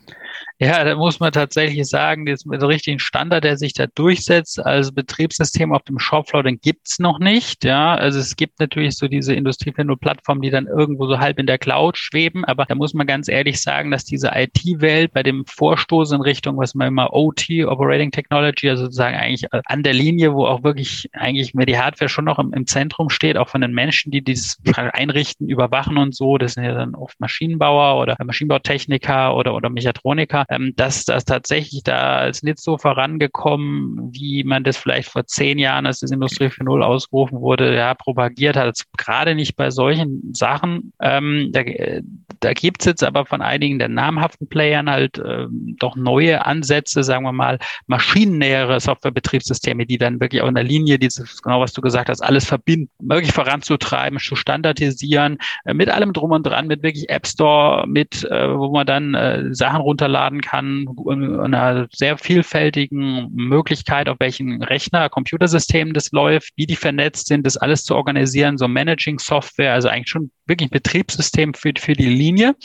Speaker 1: Ja, da muss man tatsächlich sagen, das mit dem richtigen Standard, der sich da durchsetzt, als Betriebssystem auf dem Shopfloor, den gibt's noch nicht. Ja, also es gibt natürlich so diese Industrie Plattformen, die dann irgendwo so halb in der Cloud schweben. Aber da muss man ganz ehrlich sagen, dass diese IT-Welt bei dem Vorstoß in Richtung, was man immer OT, Operating Technology, also sozusagen eigentlich an der Linie, wo auch wirklich eigentlich mehr die Hardware schon noch im, im Zentrum steht, auch von den Menschen, die dieses einrichten, überwachen und so. Das sind ja dann oft Maschinenbauer oder Maschinenbautechniker oder, oder Mechatroniker ähm, dass das tatsächlich da als nicht so vorangekommen, wie man das vielleicht vor zehn Jahren, als das Industrie 4.0 ausgerufen wurde, ja, propagiert hat. Gerade nicht bei solchen Sachen. Ähm, da da gibt es jetzt aber von einigen der namhaften Playern halt ähm, doch neue Ansätze, sagen wir mal, maschinennähere Softwarebetriebssysteme, die dann wirklich auch in der Linie, dieses, genau was du gesagt hast, alles verbinden, wirklich voranzutreiben, zu standardisieren, äh, mit allem drum und dran, mit wirklich App Store, mit, äh, wo man dann äh, Sachen runterladen kann, einer sehr vielfältigen Möglichkeit, auf welchen Rechner, Computersystem das läuft, wie die vernetzt sind, das alles zu organisieren, so Managing-Software, also eigentlich schon wirklich ein Betriebssystem für, für die Linie,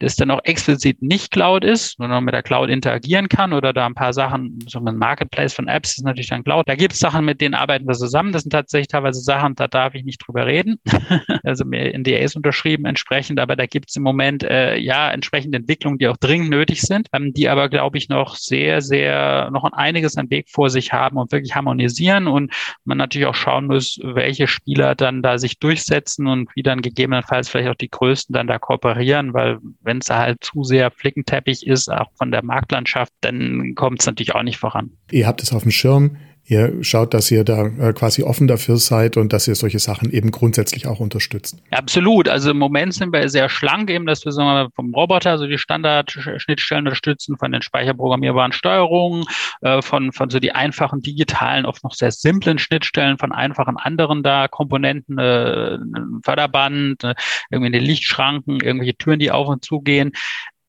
Speaker 1: das dann auch explizit nicht Cloud ist, sondern mit der Cloud interagieren kann oder da ein paar Sachen, so ein Marketplace von Apps ist natürlich dann Cloud. Da gibt es Sachen, mit denen arbeiten wir zusammen. Das sind tatsächlich teilweise Sachen, da darf ich nicht drüber reden. also mir NDAs unterschrieben entsprechend, aber da gibt es im Moment äh, ja entsprechende Entwicklungen, die auch dringend nötig sind, ähm, die aber, glaube ich, noch sehr, sehr, noch einiges an Weg vor sich haben und wirklich harmonisieren und man natürlich auch schauen muss, welche Spieler dann da sich durchsetzen und wie dann gegebenenfalls gegebenenfalls vielleicht auch die Größten dann da kooperieren, weil wenn es halt zu sehr Flickenteppich ist, auch von der Marktlandschaft, dann kommt es natürlich auch nicht voran.
Speaker 2: Ihr habt es auf dem Schirm, ihr schaut, dass ihr da äh, quasi offen dafür seid und dass ihr solche Sachen eben grundsätzlich auch unterstützt.
Speaker 1: Absolut. Also im Moment sind wir sehr schlank eben, dass wir sagen wir, vom Roboter, also die Standardschnittstellen unterstützen, von den speicherprogrammierbaren Steuerungen, äh, von, von so die einfachen digitalen, oft noch sehr simplen Schnittstellen, von einfachen anderen da Komponenten, äh, Förderband, äh, irgendwie den Lichtschranken, irgendwelche Türen, die auf und zu gehen.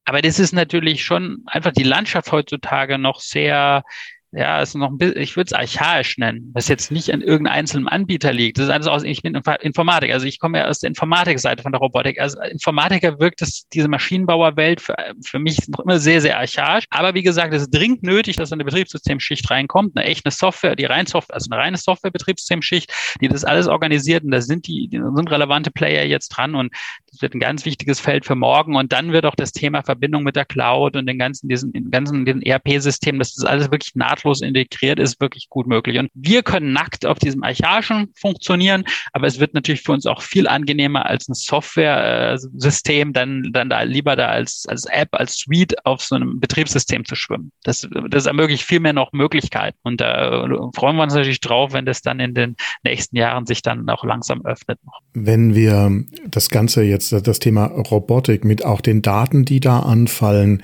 Speaker 1: Aber das ist natürlich schon einfach die Landschaft heutzutage noch sehr ja, ist noch ein bisschen, ich würde es archaisch nennen, was jetzt nicht an irgendeinem einzelnen Anbieter liegt. Das ist alles aus, ich bin Informatik, also ich komme ja aus der Informatikseite von der Robotik. Also Informatiker wirkt es, diese Maschinenbauerwelt für, für mich noch immer sehr, sehr archaisch. Aber wie gesagt, es ist dringend nötig, dass eine Betriebssystemschicht reinkommt, eine echte Software, die rein Software, also eine reine Software-Betriebssystemschicht, die das alles organisiert und da sind die, die sind relevante Player jetzt dran und das wird ein ganz wichtiges Feld für morgen und dann wird auch das Thema Verbindung mit der Cloud und den ganzen, diesen, den ganzen, den ERP-Systemen, dass das alles wirklich naht nahtlos integriert ist, wirklich gut möglich. Und wir können nackt auf diesem Archaischen funktionieren, aber es wird natürlich für uns auch viel angenehmer als ein Software-System, dann, dann da lieber da als, als App, als Suite auf so einem Betriebssystem zu schwimmen. Das, das ermöglicht viel mehr noch Möglichkeiten. Und da freuen wir uns natürlich drauf, wenn das dann in den nächsten Jahren sich dann auch langsam öffnet.
Speaker 2: Wenn wir das Ganze jetzt, das Thema Robotik mit auch den Daten, die da anfallen,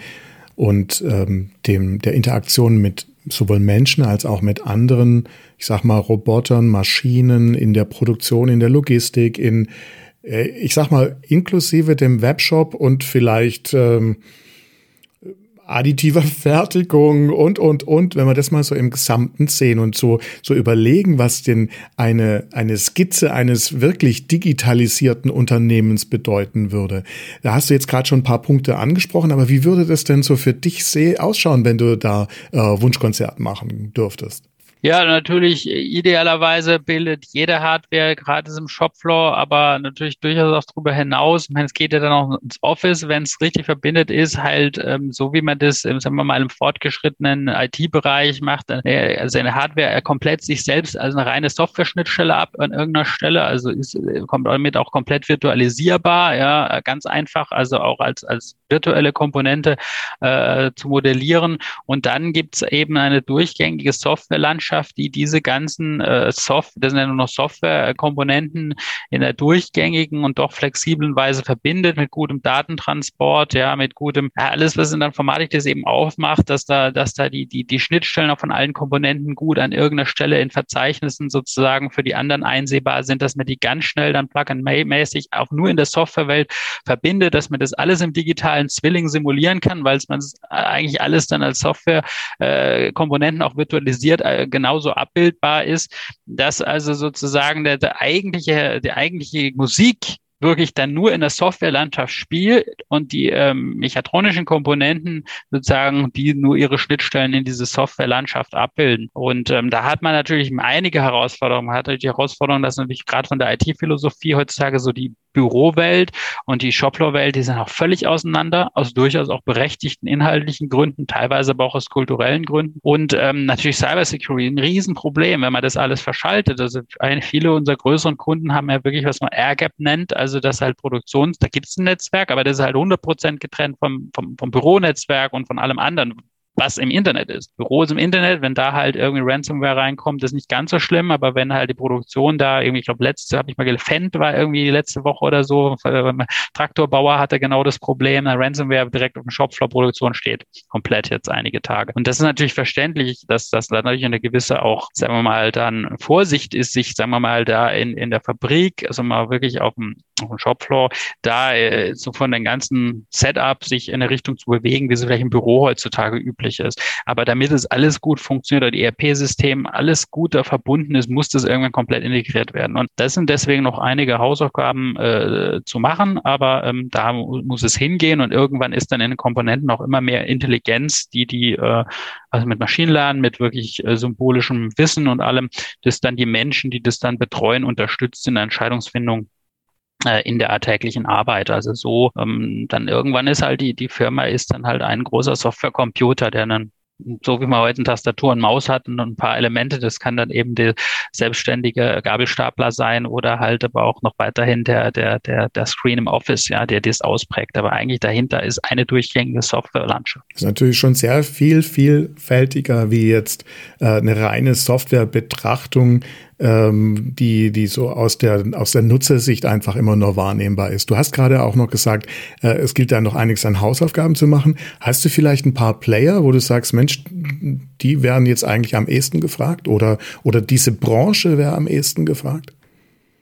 Speaker 2: und ähm, dem der Interaktion mit sowohl Menschen als auch mit anderen, ich sag mal, Robotern, Maschinen in der Produktion, in der Logistik, in, äh, ich sag mal, inklusive dem Webshop und vielleicht ähm, additiver Fertigung und, und, und, wenn wir das mal so im Gesamten sehen und so, so überlegen, was denn eine, eine Skizze eines wirklich digitalisierten Unternehmens bedeuten würde. Da hast du jetzt gerade schon ein paar Punkte angesprochen, aber wie würde das denn so für dich ausschauen, wenn du da äh, Wunschkonzert machen dürftest?
Speaker 1: Ja, natürlich, äh, idealerweise bildet jede Hardware gratis im Shopfloor, aber natürlich durchaus auch darüber hinaus. Ich meine, es geht ja dann auch ins Office, wenn es richtig verbindet ist, halt ähm, so wie man das, ähm, sagen wir mal, im fortgeschrittenen IT-Bereich macht, äh, also eine Hardware komplett sich selbst als eine reine Software-Schnittstelle ab an irgendeiner Stelle, also ist, äh, kommt damit auch komplett virtualisierbar, ja, ganz einfach, also auch als, als virtuelle Komponente äh, zu modellieren. Und dann gibt es eben eine durchgängige Softwarelandschaft, die diese ganzen äh, Soft, das sind ja nur noch Softwarekomponenten in der durchgängigen und doch flexiblen Weise verbindet mit gutem Datentransport, ja, mit gutem, alles, was in der Informatik das eben aufmacht, dass da, dass da die, die, die Schnittstellen auch von allen Komponenten gut an irgendeiner Stelle in Verzeichnissen sozusagen für die anderen einsehbar sind, dass man die ganz schnell dann plug-and-mäßig auch nur in der Softwarewelt verbindet, dass man das alles im digitalen Zwilling simulieren kann, weil man eigentlich alles dann als Software-Komponenten äh, auch virtualisiert äh, genauso abbildbar ist, dass also sozusagen der, der eigentliche, der eigentliche Musik wirklich dann nur in der Softwarelandschaft spielt und die ähm, mechatronischen Komponenten sozusagen, die nur ihre Schnittstellen in diese Softwarelandschaft abbilden. Und ähm, da hat man natürlich einige Herausforderungen. Man hat natürlich die Herausforderung, dass natürlich gerade von der IT-Philosophie heutzutage so die Bürowelt und die Shopfloor-Welt, die sind auch völlig auseinander, aus durchaus auch berechtigten inhaltlichen Gründen, teilweise aber auch aus kulturellen Gründen. Und ähm, natürlich Cybersecurity, ein Riesenproblem, wenn man das alles verschaltet. Also viele unserer größeren Kunden haben ja wirklich, was man AirGap nennt, also das halt Produktions, da gibt es ein Netzwerk, aber das ist halt 100 Prozent getrennt vom, vom, vom Büronetzwerk und von allem anderen was im Internet ist. Büros im Internet, wenn da halt irgendwie Ransomware reinkommt, ist nicht ganz so schlimm, aber wenn halt die Produktion da irgendwie, ich glaube, letzte habe ich mal gefendt, war irgendwie letzte Woche oder so, Traktorbauer hatte genau das Problem, eine Ransomware direkt auf dem Shopfloor-Produktion steht, komplett jetzt einige Tage. Und das ist natürlich verständlich, dass das natürlich eine gewisse auch, sagen wir mal, dann Vorsicht ist, sich, sagen wir mal, da in, in der Fabrik, also mal wirklich auf dem, auf dem Shopfloor, da äh, so von den ganzen Setup sich in eine Richtung zu bewegen, wie sie vielleicht im Büro heutzutage üblich ist. Aber damit es alles gut funktioniert, oder ERP-System alles gut da verbunden ist, muss das irgendwann komplett integriert werden. Und das sind deswegen noch einige Hausaufgaben äh, zu machen, aber ähm, da muss es hingehen und irgendwann ist dann in den Komponenten auch immer mehr Intelligenz, die die, äh, also mit Maschinenlernen, mit wirklich äh, symbolischem Wissen und allem, das dann die Menschen, die das dann betreuen, unterstützt in der Entscheidungsfindung in der alltäglichen Arbeit. Also so, ähm, dann irgendwann ist halt die, die Firma ist dann halt ein großer Softwarecomputer, der dann so wie man heute eine Tastatur und Maus hat und ein paar Elemente, das kann dann eben der selbstständige Gabelstapler sein oder halt aber auch noch weiterhin der, der, der, der Screen im Office, ja, der das ausprägt. Aber eigentlich dahinter ist eine durchgängige Softwarelandschaft.
Speaker 2: Das ist natürlich schon sehr viel, vielfältiger wie jetzt äh, eine reine Softwarebetrachtung ähm, die, die so aus der, aus der Nutzersicht einfach immer nur wahrnehmbar ist. Du hast gerade auch noch gesagt, äh, es gilt da noch einiges an Hausaufgaben zu machen. Hast du vielleicht ein paar Player, wo du sagst, Mensch, die wären jetzt eigentlich am ehesten gefragt oder, oder diese Branche wäre am ehesten gefragt?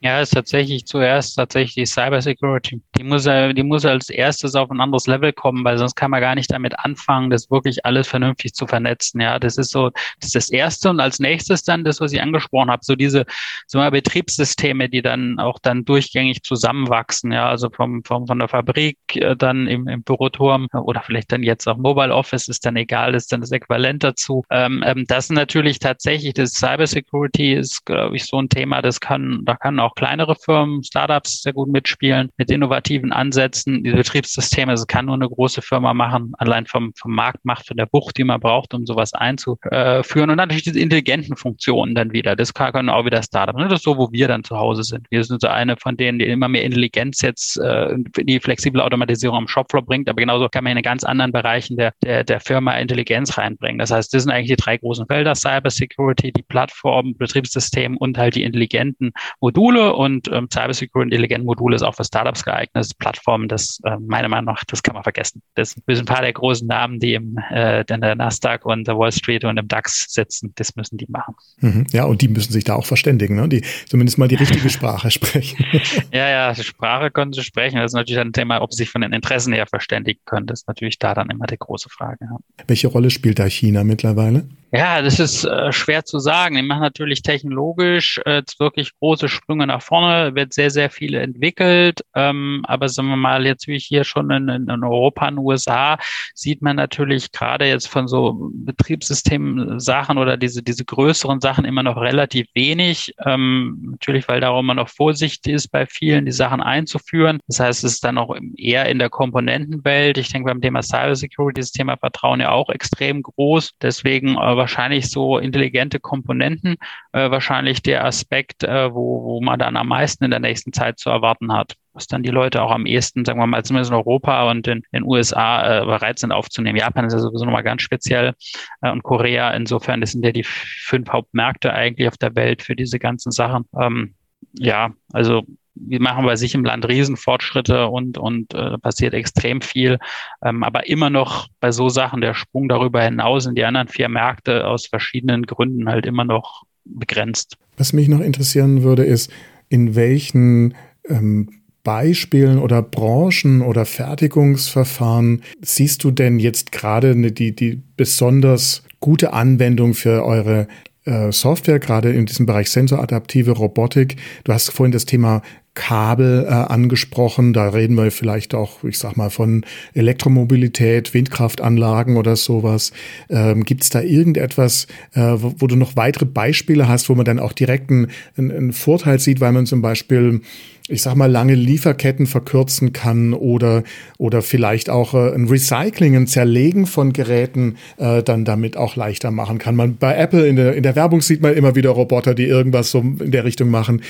Speaker 1: Ja, ist tatsächlich zuerst tatsächlich die Cybersecurity. Die muss, die muss als erstes auf ein anderes Level kommen, weil sonst kann man gar nicht damit anfangen, das wirklich alles vernünftig zu vernetzen. Ja, das ist so, das ist das Erste und als nächstes dann das, was ich angesprochen habe, so diese, so mal Betriebssysteme, die dann auch dann durchgängig zusammenwachsen. Ja, also vom, vom von der Fabrik äh, dann im, im Büroturm oder vielleicht dann jetzt auch Mobile Office ist dann egal, ist dann das Äquivalent dazu. Ähm, ähm, das ist natürlich tatsächlich das Cybersecurity ist, glaube ich, so ein Thema, das kann, da kann auch auch kleinere Firmen, Startups sehr gut mitspielen mit innovativen Ansätzen. Die Betriebssysteme, das kann nur eine große Firma machen, allein vom, vom Marktmacht, von der Bucht, die man braucht, um sowas einzuführen. Und natürlich diese intelligenten Funktionen dann wieder. Das können auch wieder Startups. Das ist so, wo wir dann zu Hause sind. Wir sind so eine von denen, die immer mehr Intelligenz jetzt äh, die flexible Automatisierung am Shopfloor bringt. Aber genauso kann man in ganz anderen Bereichen der, der, der Firma Intelligenz reinbringen. Das heißt, das sind eigentlich die drei großen Felder. Cyber Security, die Plattform, Betriebssystem und halt die intelligenten Module und ähm, Cybersecurity Intelligent Module ist auch für Startups geeignet. Ergebnisplattformen, das äh, meiner Meinung nach, das kann man vergessen. Das sind ein paar der großen Namen, die im äh, in der Nasdaq und der Wall Street und im DAX sitzen. Das müssen die machen.
Speaker 2: Mhm. Ja, und die müssen sich da auch verständigen, ne? die zumindest mal die richtige Sprache sprechen.
Speaker 1: ja, ja, Sprache können sie sprechen. Das ist natürlich ein Thema, ob sie sich von den Interessen her verständigen können. Das ist natürlich da dann immer die große Frage. Ja.
Speaker 2: Welche Rolle spielt da China mittlerweile?
Speaker 1: Ja, das ist äh, schwer zu sagen. Die machen natürlich technologisch äh, wirklich große Sprünge nach vorne, wird sehr, sehr viel entwickelt. Ähm, aber sagen wir mal, jetzt wie hier schon in, in Europa, in den USA, sieht man natürlich gerade jetzt von so Betriebssystem-Sachen oder diese, diese größeren Sachen immer noch relativ wenig. Ähm, natürlich, weil darum man noch vorsichtig ist bei vielen, die Sachen einzuführen. Das heißt, es ist dann auch eher in der Komponentenwelt. Ich denke beim Thema Cybersecurity ist das Thema Vertrauen ja auch extrem groß. Deswegen äh, wahrscheinlich so intelligente Komponenten äh, wahrscheinlich der Aspekt, äh, wo, wo man dann am meisten in der nächsten Zeit zu erwarten hat was dann die Leute auch am ehesten, sagen wir mal, zumindest in Europa und in den USA äh, bereit sind aufzunehmen. Japan ist ja sowieso nochmal ganz speziell äh, und Korea. Insofern, das sind ja die fünf Hauptmärkte eigentlich auf der Welt für diese ganzen Sachen. Ähm, ja, also wir machen bei sich im Land Riesenfortschritte und, und äh, passiert extrem viel. Ähm, aber immer noch bei so Sachen der Sprung darüber hinaus in die anderen vier Märkte aus verschiedenen Gründen halt immer noch begrenzt.
Speaker 2: Was mich noch interessieren würde, ist, in welchen ähm, Beispielen oder Branchen oder Fertigungsverfahren siehst du denn jetzt gerade die, die besonders gute Anwendung für eure äh, Software, gerade in diesem Bereich sensoradaptive Robotik. Du hast vorhin das Thema Kabel äh, angesprochen. Da reden wir vielleicht auch, ich sag mal, von Elektromobilität, Windkraftanlagen oder sowas. Ähm, Gibt es da irgendetwas, äh, wo, wo, du noch weitere Beispiele hast, wo man dann auch direkt einen, einen Vorteil sieht, weil man zum Beispiel ich sag mal, lange Lieferketten verkürzen kann oder, oder vielleicht auch äh, ein Recycling, ein Zerlegen von Geräten äh, dann damit auch leichter machen kann. Man, bei Apple in der, in der Werbung sieht man immer wieder Roboter, die irgendwas so in der Richtung machen.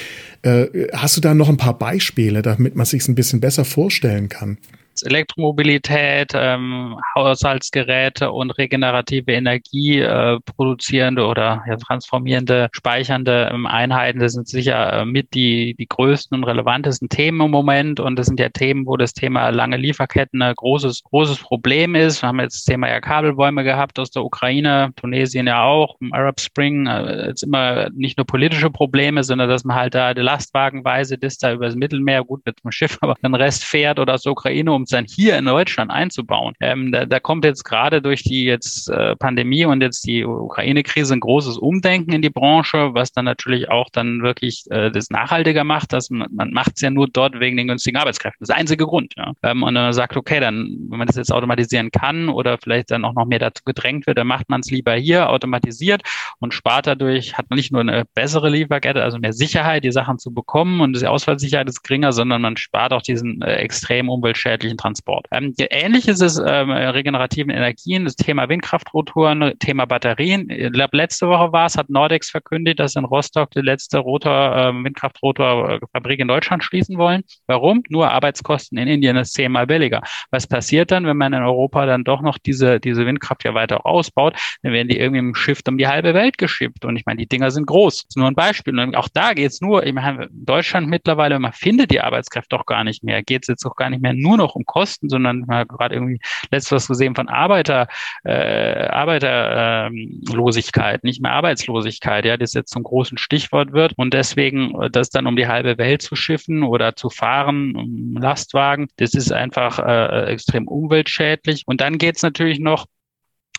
Speaker 2: Äh, hast du da noch ein paar Beispiele, damit man sich ein bisschen besser vorstellen kann?
Speaker 1: Elektromobilität, ähm, Haushaltsgeräte und regenerative Energie äh, produzierende oder ja, transformierende, speichernde ähm, Einheiten, das sind sicher äh, mit die, die größten und relevantesten Themen im Moment. Und das sind ja Themen, wo das Thema lange Lieferketten ein großes, großes Problem ist. Wir haben jetzt das Thema ja Kabelbäume gehabt aus der Ukraine, Tunesien ja auch, im Arab Spring, äh, jetzt immer nicht nur politische Probleme, sondern dass man halt da die Lastwagenweise das da übers Mittelmeer, gut mit dem Schiff, aber den Rest fährt oder aus der Ukraine, um dann hier in Deutschland einzubauen. Ähm, da, da kommt jetzt gerade durch die jetzt äh, Pandemie und jetzt die Ukraine-Krise ein großes Umdenken in die Branche, was dann natürlich auch dann wirklich äh, das nachhaltiger macht. Dass man, man macht es ja nur dort wegen den günstigen Arbeitskräften. Das ist der einzige Grund. Ja. Ähm, und dann sagt, okay, dann, wenn man das jetzt automatisieren kann oder vielleicht dann auch noch mehr dazu gedrängt wird, dann macht man es lieber hier automatisiert und spart dadurch, hat man nicht nur eine bessere Lieferkette, also mehr Sicherheit, die Sachen zu bekommen und die Ausfallsicherheit ist geringer, sondern man spart auch diesen äh, extrem umweltschädlichen Transport. Ähm, ähnlich ist es ähm, regenerativen Energien, das Thema Windkraftrotoren, Thema Batterien. Ich letzte Woche war es, hat Nordex verkündigt, dass in Rostock die letzte Rotor, äh, Windkraftrotorfabrik in Deutschland schließen wollen. Warum? Nur Arbeitskosten in Indien ist zehnmal billiger. Was passiert dann, wenn man in Europa dann doch noch diese, diese Windkraft ja weiter ausbaut? Dann werden die irgendwie im Schiff um die halbe Welt geschippt. Und ich meine, die Dinger sind groß. Das ist nur ein Beispiel. Und auch da geht es nur, ich meine, Deutschland mittlerweile, man findet die Arbeitskräfte doch gar nicht mehr. Geht es jetzt auch gar nicht mehr nur noch um Kosten, sondern mal gerade irgendwie letztes was gesehen von Arbeiter, äh, Arbeiterlosigkeit, nicht mehr Arbeitslosigkeit, ja, das jetzt zum großen Stichwort wird und deswegen äh, das dann um die halbe Welt zu schiffen oder zu fahren, um Lastwagen, das ist einfach äh, extrem umweltschädlich. Und dann geht's natürlich noch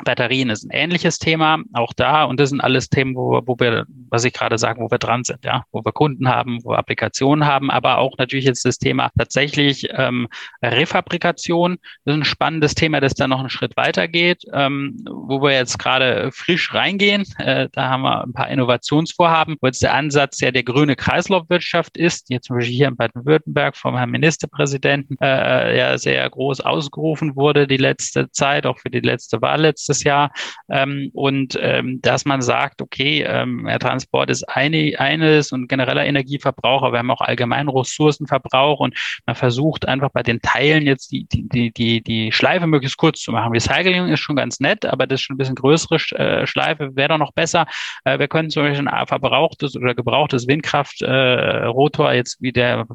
Speaker 1: Batterien ist ein ähnliches Thema, auch da. Und das sind alles Themen, wo, wo wir, was ich gerade sagen, wo wir dran sind, ja, wo wir Kunden haben, wo wir Applikationen haben, aber auch natürlich jetzt das Thema tatsächlich ähm, Refabrikation. Das ist ein spannendes Thema, das dann noch einen Schritt weiter geht, ähm, wo wir jetzt gerade frisch reingehen. Äh, da haben wir ein paar Innovationsvorhaben, wo jetzt der Ansatz ja der grüne Kreislaufwirtschaft ist, jetzt zum Beispiel hier in Baden-Württemberg vom Herrn Ministerpräsidenten äh, ja sehr groß ausgerufen wurde die letzte Zeit, auch für die letzte Wahl letzte letztes Jahr. Ähm, und ähm, dass man sagt, okay, ähm, der Transport ist eine, eines und genereller Energieverbrauch, wir haben auch allgemeinen Ressourcenverbrauch und man versucht einfach bei den Teilen jetzt die, die, die, die, die Schleife möglichst kurz zu machen. Recycling ist schon ganz nett, aber das ist schon ein bisschen größere äh, Schleife, wäre doch noch besser. Äh, wir können zum Beispiel ein verbrauchtes oder gebrauchtes Windkraftrotor äh, jetzt wie der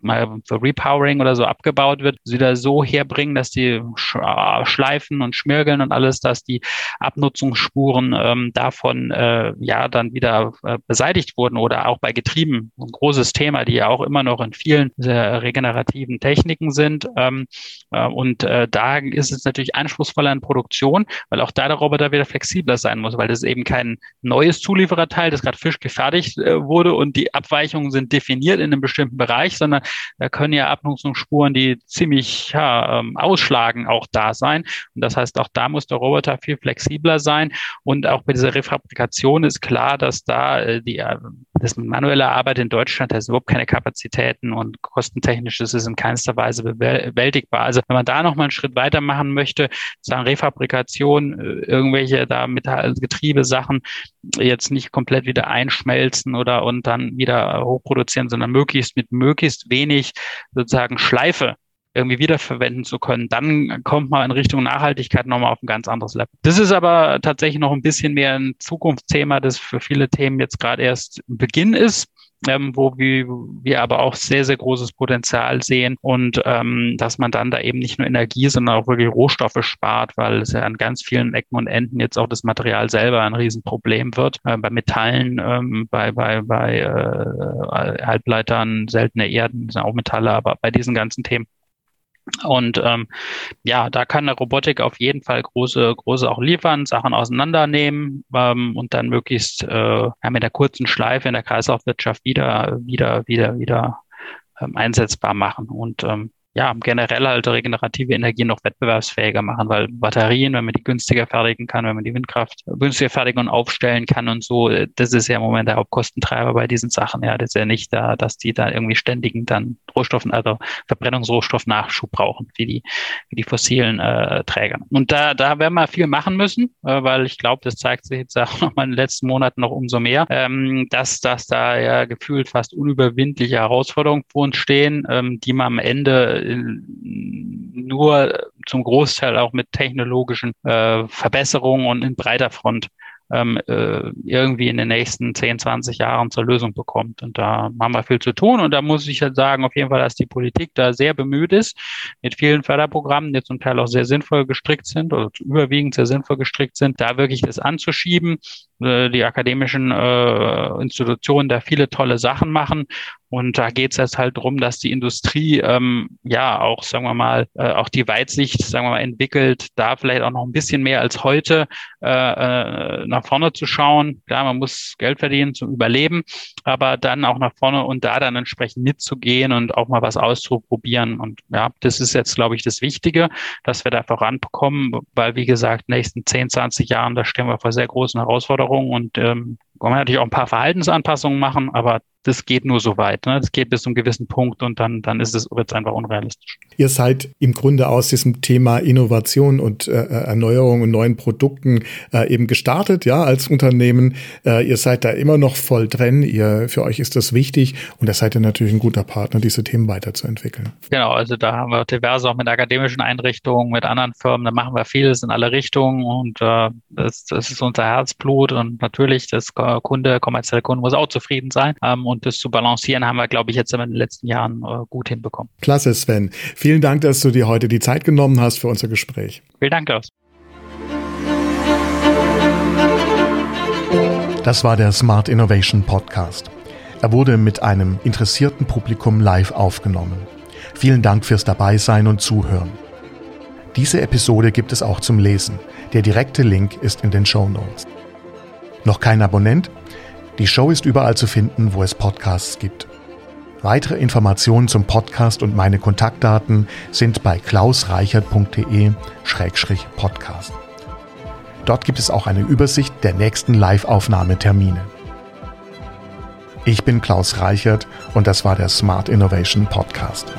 Speaker 1: mal für Repowering oder so abgebaut wird, sie da so herbringen, dass die schleifen und schmirgeln und alles, dass die Abnutzungsspuren ähm, davon äh, ja dann wieder äh, beseitigt wurden oder auch bei Getrieben, ein großes Thema, die ja auch immer noch in vielen regenerativen Techniken sind. Ähm, äh, und äh, da ist es natürlich anspruchsvoller in Produktion, weil auch da der Roboter wieder flexibler sein muss, weil das eben kein neues Zuliefererteil, das gerade frisch gefertigt äh, wurde und die Abweichungen sind definiert in einem bestimmten Bereich, sondern da können ja Abnutzungsspuren, die ziemlich ja, ähm, ausschlagen, auch da sein. Und das heißt, auch da muss der Roboter viel flexibler sein. Und auch bei dieser Refabrikation ist klar, dass da äh, die äh, das manuelle Arbeit in Deutschland, da überhaupt keine Kapazitäten und kostentechnisch ist es in keinster Weise bewältigbar. Also wenn man da noch mal einen Schritt weiter machen möchte, sagen Refabrikation, äh, irgendwelche da Metall, Getriebesachen jetzt nicht komplett wieder einschmelzen oder und dann wieder hochproduzieren, sondern möglichst mit möglichst wenig sozusagen Schleife irgendwie wiederverwenden zu können, dann kommt man in Richtung Nachhaltigkeit nochmal auf ein ganz anderes Level. Das ist aber tatsächlich noch ein bisschen mehr ein Zukunftsthema, das für viele Themen jetzt gerade erst Beginn ist ähm, wo wir, wir aber auch sehr, sehr großes Potenzial sehen und ähm, dass man dann da eben nicht nur Energie, sondern auch wirklich Rohstoffe spart, weil es ja an ganz vielen Ecken und Enden jetzt auch das Material selber ein Riesenproblem wird. Äh, bei Metallen, ähm, bei, bei, bei äh, Halbleitern, seltene Erden, sind auch Metalle, aber bei diesen ganzen Themen und ähm, ja, da kann eine Robotik auf jeden Fall große, große auch liefern, Sachen auseinandernehmen ähm, und dann möglichst äh, ja, mit der kurzen Schleife in der Kreislaufwirtschaft wieder, wieder, wieder, wieder ähm, einsetzbar machen. Und ähm, ja, generell halt regenerative Energie noch wettbewerbsfähiger machen, weil Batterien, wenn man die günstiger fertigen kann, wenn man die Windkraft günstiger fertigen und aufstellen kann und so, äh, das ist ja im Moment der Hauptkostentreiber bei diesen Sachen. Ja, das ist ja nicht da, dass die da irgendwie ständigen dann Rohstoffen, also Verbrennungsrohstoffnachschub brauchen, wie die, wie die fossilen äh, Träger. Und da, da werden wir viel machen müssen, äh, weil ich glaube, das zeigt sich jetzt auch noch mal in den letzten Monaten noch umso mehr, ähm, dass, dass da ja gefühlt fast unüberwindliche Herausforderungen vor uns stehen, ähm, die man am Ende nur zum Großteil auch mit technologischen äh, Verbesserungen und in breiter Front ähm, äh, irgendwie in den nächsten 10, 20 Jahren zur Lösung bekommt. Und da haben wir viel zu tun. Und da muss ich halt sagen, auf jeden Fall, dass die Politik da sehr bemüht ist, mit vielen Förderprogrammen, die zum Teil auch sehr sinnvoll gestrickt sind oder überwiegend sehr sinnvoll gestrickt sind, da wirklich das anzuschieben. Äh, die akademischen äh, Institutionen da viele tolle Sachen machen. Und da geht es jetzt halt darum, dass die Industrie ähm, ja auch, sagen wir mal, äh, auch die Weitsicht, sagen wir mal, entwickelt, da vielleicht auch noch ein bisschen mehr als heute äh, äh, nach vorne zu schauen. Klar, man muss Geld verdienen zum Überleben, aber dann auch nach vorne und da dann entsprechend mitzugehen und auch mal was auszuprobieren. Und ja, das ist jetzt, glaube ich, das Wichtige, dass wir da vorankommen, weil, wie gesagt, nächsten 10, 20 Jahren, da stehen wir vor sehr großen Herausforderungen und ähm, kann man natürlich auch ein paar Verhaltensanpassungen machen, aber das geht nur so weit. Ne? Das geht bis zu einem gewissen Punkt und dann, dann ist es wird's einfach unrealistisch.
Speaker 2: Ihr seid im Grunde aus diesem Thema Innovation und äh, äh, Erneuerung und neuen Produkten äh, eben gestartet, ja, als Unternehmen. Äh, ihr seid da immer noch voll drin. Ihr, für euch ist das wichtig und da seid ihr natürlich ein guter Partner, diese Themen weiterzuentwickeln.
Speaker 1: Genau, also da haben wir diverse auch mit akademischen Einrichtungen, mit anderen Firmen, da machen wir vieles in alle Richtungen und äh, das, das ist unser Herzblut und natürlich das Kunde, kommerzielle Kunde muss auch zufrieden sein. Ähm, und das zu balancieren haben wir, glaube ich, jetzt in den letzten Jahren äh, gut hinbekommen.
Speaker 2: Klasse, Sven. Vielen Dank, dass du dir heute die Zeit genommen hast für unser Gespräch.
Speaker 1: Vielen Dank, Klaus.
Speaker 2: Das war der Smart Innovation Podcast. Er wurde mit einem interessierten Publikum live aufgenommen. Vielen Dank fürs Dabeisein und Zuhören. Diese Episode gibt es auch zum Lesen. Der direkte Link ist in den Show Notes. Noch kein Abonnent? Die Show ist überall zu finden, wo es Podcasts gibt. Weitere Informationen zum Podcast und meine Kontaktdaten sind bei klausreichert.de-podcast. Dort gibt es auch eine Übersicht der nächsten Live-Aufnahmetermine. Ich bin Klaus Reichert und das war der Smart Innovation Podcast.